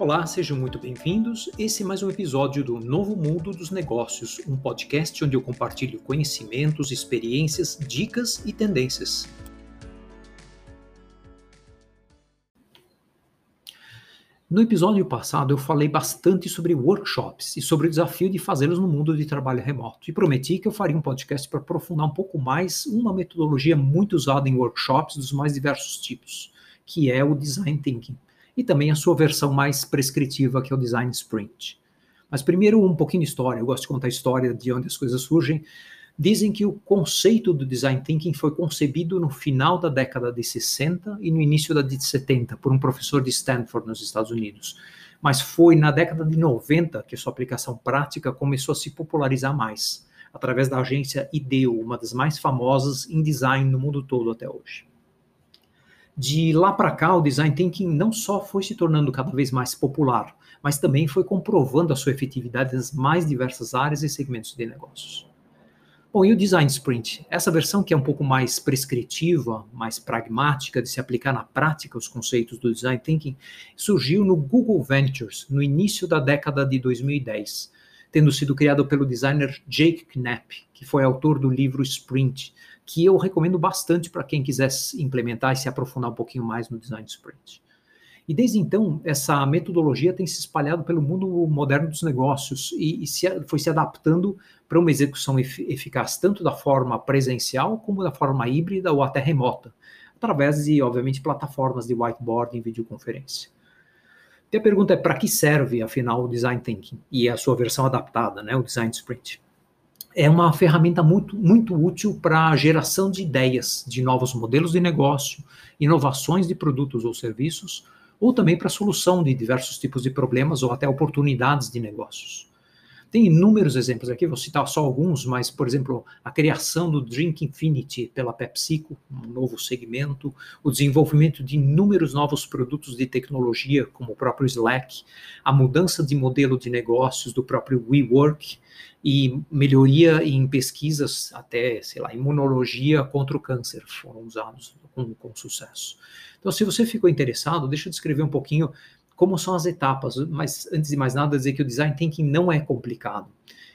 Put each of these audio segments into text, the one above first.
Olá, sejam muito bem-vindos. Esse é mais um episódio do Novo Mundo dos Negócios, um podcast onde eu compartilho conhecimentos, experiências, dicas e tendências. No episódio passado eu falei bastante sobre workshops e sobre o desafio de fazê-los no mundo de trabalho remoto e prometi que eu faria um podcast para aprofundar um pouco mais uma metodologia muito usada em workshops dos mais diversos tipos, que é o design thinking e também a sua versão mais prescritiva, que é o Design Sprint. Mas primeiro um pouquinho de história, eu gosto de contar a história de onde as coisas surgem. Dizem que o conceito do Design Thinking foi concebido no final da década de 60 e no início da de 70 por um professor de Stanford nos Estados Unidos. Mas foi na década de 90 que sua aplicação prática começou a se popularizar mais, através da agência IDEO, uma das mais famosas em design no mundo todo até hoje de lá para cá, o design thinking não só foi se tornando cada vez mais popular, mas também foi comprovando a sua efetividade nas mais diversas áreas e segmentos de negócios. Bom, e o design sprint? Essa versão que é um pouco mais prescritiva, mais pragmática de se aplicar na prática os conceitos do design thinking, surgiu no Google Ventures no início da década de 2010, tendo sido criado pelo designer Jake Knapp, que foi autor do livro Sprint, que eu recomendo bastante para quem quiser implementar e se aprofundar um pouquinho mais no design sprint. E desde então, essa metodologia tem se espalhado pelo mundo moderno dos negócios e, e se, foi se adaptando para uma execução eficaz tanto da forma presencial como da forma híbrida ou até remota, através de, obviamente, plataformas de whiteboard e videoconferência. E a pergunta é para que serve, afinal, o design thinking e a sua versão adaptada, né, o design sprint? É uma ferramenta muito, muito útil para a geração de ideias, de novos modelos de negócio, inovações de produtos ou serviços, ou também para a solução de diversos tipos de problemas ou até oportunidades de negócios. Tem inúmeros exemplos aqui, vou citar só alguns, mas, por exemplo, a criação do Drink Infinity pela PepsiCo, um novo segmento, o desenvolvimento de inúmeros novos produtos de tecnologia, como o próprio Slack, a mudança de modelo de negócios do próprio WeWork, e melhoria em pesquisas, até, sei lá, imunologia contra o câncer foram usados com, com sucesso. Então, se você ficou interessado, deixa eu descrever um pouquinho como são as etapas, mas antes de mais nada, dizer que o design thinking não é complicado.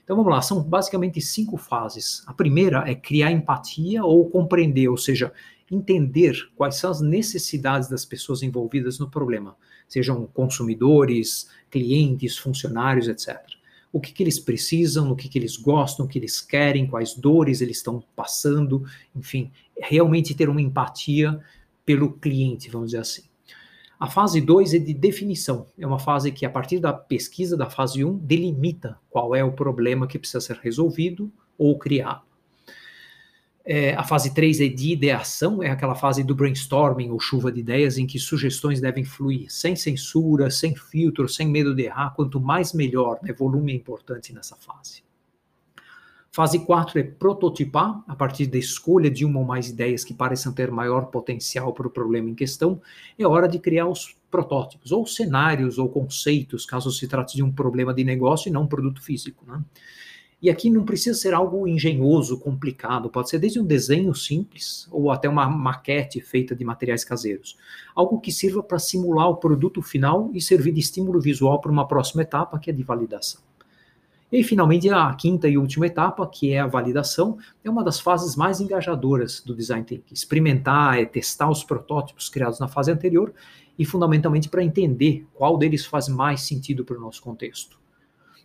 Então vamos lá, são basicamente cinco fases. A primeira é criar empatia ou compreender, ou seja, entender quais são as necessidades das pessoas envolvidas no problema, sejam consumidores, clientes, funcionários, etc o que, que eles precisam, o que, que eles gostam, o que eles querem, quais dores eles estão passando, enfim, realmente ter uma empatia pelo cliente, vamos dizer assim. A fase 2 é de definição, é uma fase que, a partir da pesquisa da fase 1, um, delimita qual é o problema que precisa ser resolvido ou criado. É, a fase 3 é de ideação, é aquela fase do brainstorming ou chuva de ideias em que sugestões devem fluir sem censura, sem filtro, sem medo de errar. Quanto mais melhor, né? volume é importante nessa fase. Fase 4 é prototipar, a partir da escolha de uma ou mais ideias que pareçam ter maior potencial para o problema em questão. É hora de criar os protótipos, ou cenários, ou conceitos, caso se trate de um problema de negócio e não um produto físico. Né? E aqui não precisa ser algo engenhoso, complicado, pode ser desde um desenho simples ou até uma maquete feita de materiais caseiros. Algo que sirva para simular o produto final e servir de estímulo visual para uma próxima etapa, que é de validação. E finalmente a quinta e última etapa, que é a validação, é uma das fases mais engajadoras do design thinking. Experimentar, é testar os protótipos criados na fase anterior e fundamentalmente para entender qual deles faz mais sentido para o nosso contexto.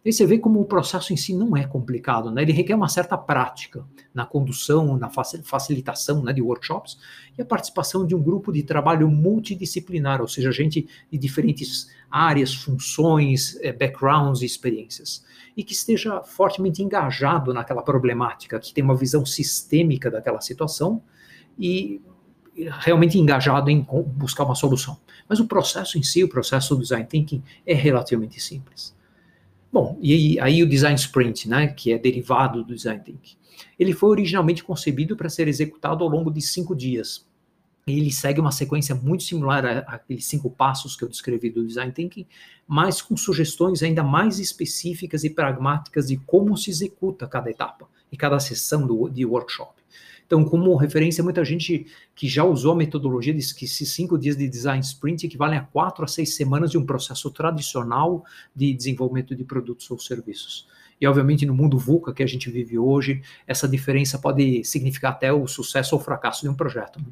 E você vê como o processo em si não é complicado, né? Ele requer uma certa prática na condução, na facilitação né, de workshops e a participação de um grupo de trabalho multidisciplinar, ou seja, gente de diferentes áreas, funções, eh, backgrounds e experiências, e que esteja fortemente engajado naquela problemática, que tem uma visão sistêmica daquela situação e realmente engajado em buscar uma solução. Mas o processo em si, o processo do design thinking, é relativamente simples. Bom, e aí o design sprint, né, que é derivado do design thinking, ele foi originalmente concebido para ser executado ao longo de cinco dias. Ele segue uma sequência muito similar àqueles cinco passos que eu descrevi do design thinking, mas com sugestões ainda mais específicas e pragmáticas de como se executa cada etapa e cada sessão do, de workshop. Então, como referência, muita gente que já usou a metodologia diz que esses cinco dias de design sprint equivalem a quatro a seis semanas de um processo tradicional de desenvolvimento de produtos ou serviços. E, obviamente, no mundo VUCA que a gente vive hoje, essa diferença pode significar até o sucesso ou fracasso de um projeto. Né?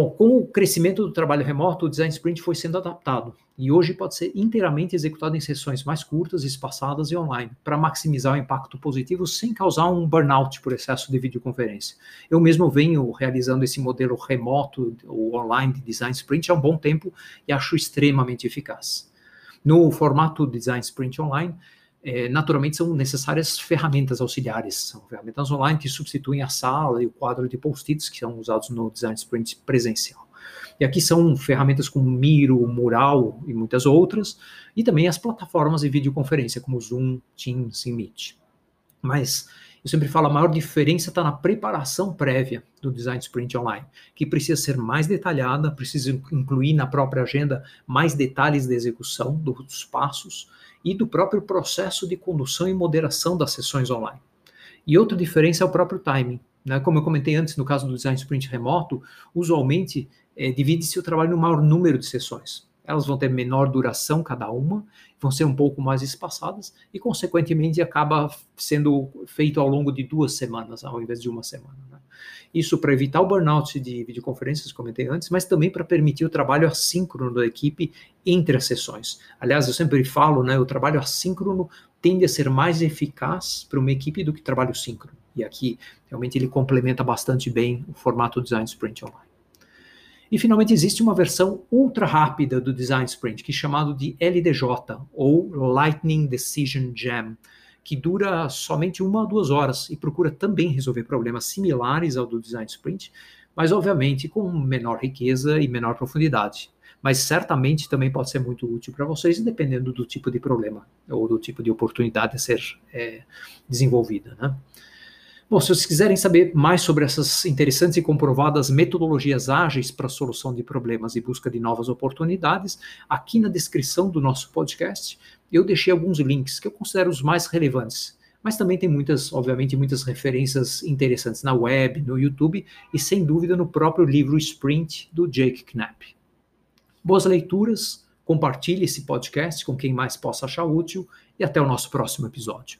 Bom, com o crescimento do trabalho remoto, o design sprint foi sendo adaptado e hoje pode ser inteiramente executado em sessões mais curtas, espaçadas e online, para maximizar o impacto positivo sem causar um burnout por excesso de videoconferência. Eu mesmo venho realizando esse modelo remoto ou online de design sprint há um bom tempo e acho extremamente eficaz. No formato design sprint online, é, naturalmente são necessárias ferramentas auxiliares, são ferramentas online que substituem a sala e o quadro de post-its que são usados no Design Sprint presencial. E aqui são ferramentas como Miro, Mural e muitas outras, e também as plataformas de videoconferência como Zoom, Teams e Meet. Mas eu sempre falo, a maior diferença está na preparação prévia do Design Sprint Online, que precisa ser mais detalhada, precisa incluir na própria agenda mais detalhes da execução dos passos, e do próprio processo de condução e moderação das sessões online. E outra diferença é o próprio timing. Né? Como eu comentei antes, no caso do design sprint remoto, usualmente é, divide-se o trabalho no maior número de sessões. Elas vão ter menor duração cada uma, vão ser um pouco mais espaçadas e, consequentemente, acaba sendo feito ao longo de duas semanas, ao invés de uma semana. Né? Isso para evitar o burnout de videoconferências, comentei antes, mas também para permitir o trabalho assíncrono da equipe entre as sessões. Aliás, eu sempre falo, né, o trabalho assíncrono tende a ser mais eficaz para uma equipe do que trabalho síncrono. E aqui, realmente, ele complementa bastante bem o formato Design Sprint Online. E finalmente existe uma versão ultra rápida do Design Sprint, que é chamado de LDJ, ou Lightning Decision Jam, que dura somente uma ou duas horas e procura também resolver problemas similares ao do Design Sprint, mas obviamente com menor riqueza e menor profundidade. Mas certamente também pode ser muito útil para vocês, dependendo do tipo de problema ou do tipo de oportunidade a ser é, desenvolvida. Né? Bom, se vocês quiserem saber mais sobre essas interessantes e comprovadas metodologias ágeis para a solução de problemas e busca de novas oportunidades, aqui na descrição do nosso podcast eu deixei alguns links que eu considero os mais relevantes. Mas também tem muitas, obviamente, muitas referências interessantes na web, no YouTube e sem dúvida no próprio livro Sprint do Jake Knapp. Boas leituras, compartilhe esse podcast com quem mais possa achar útil e até o nosso próximo episódio.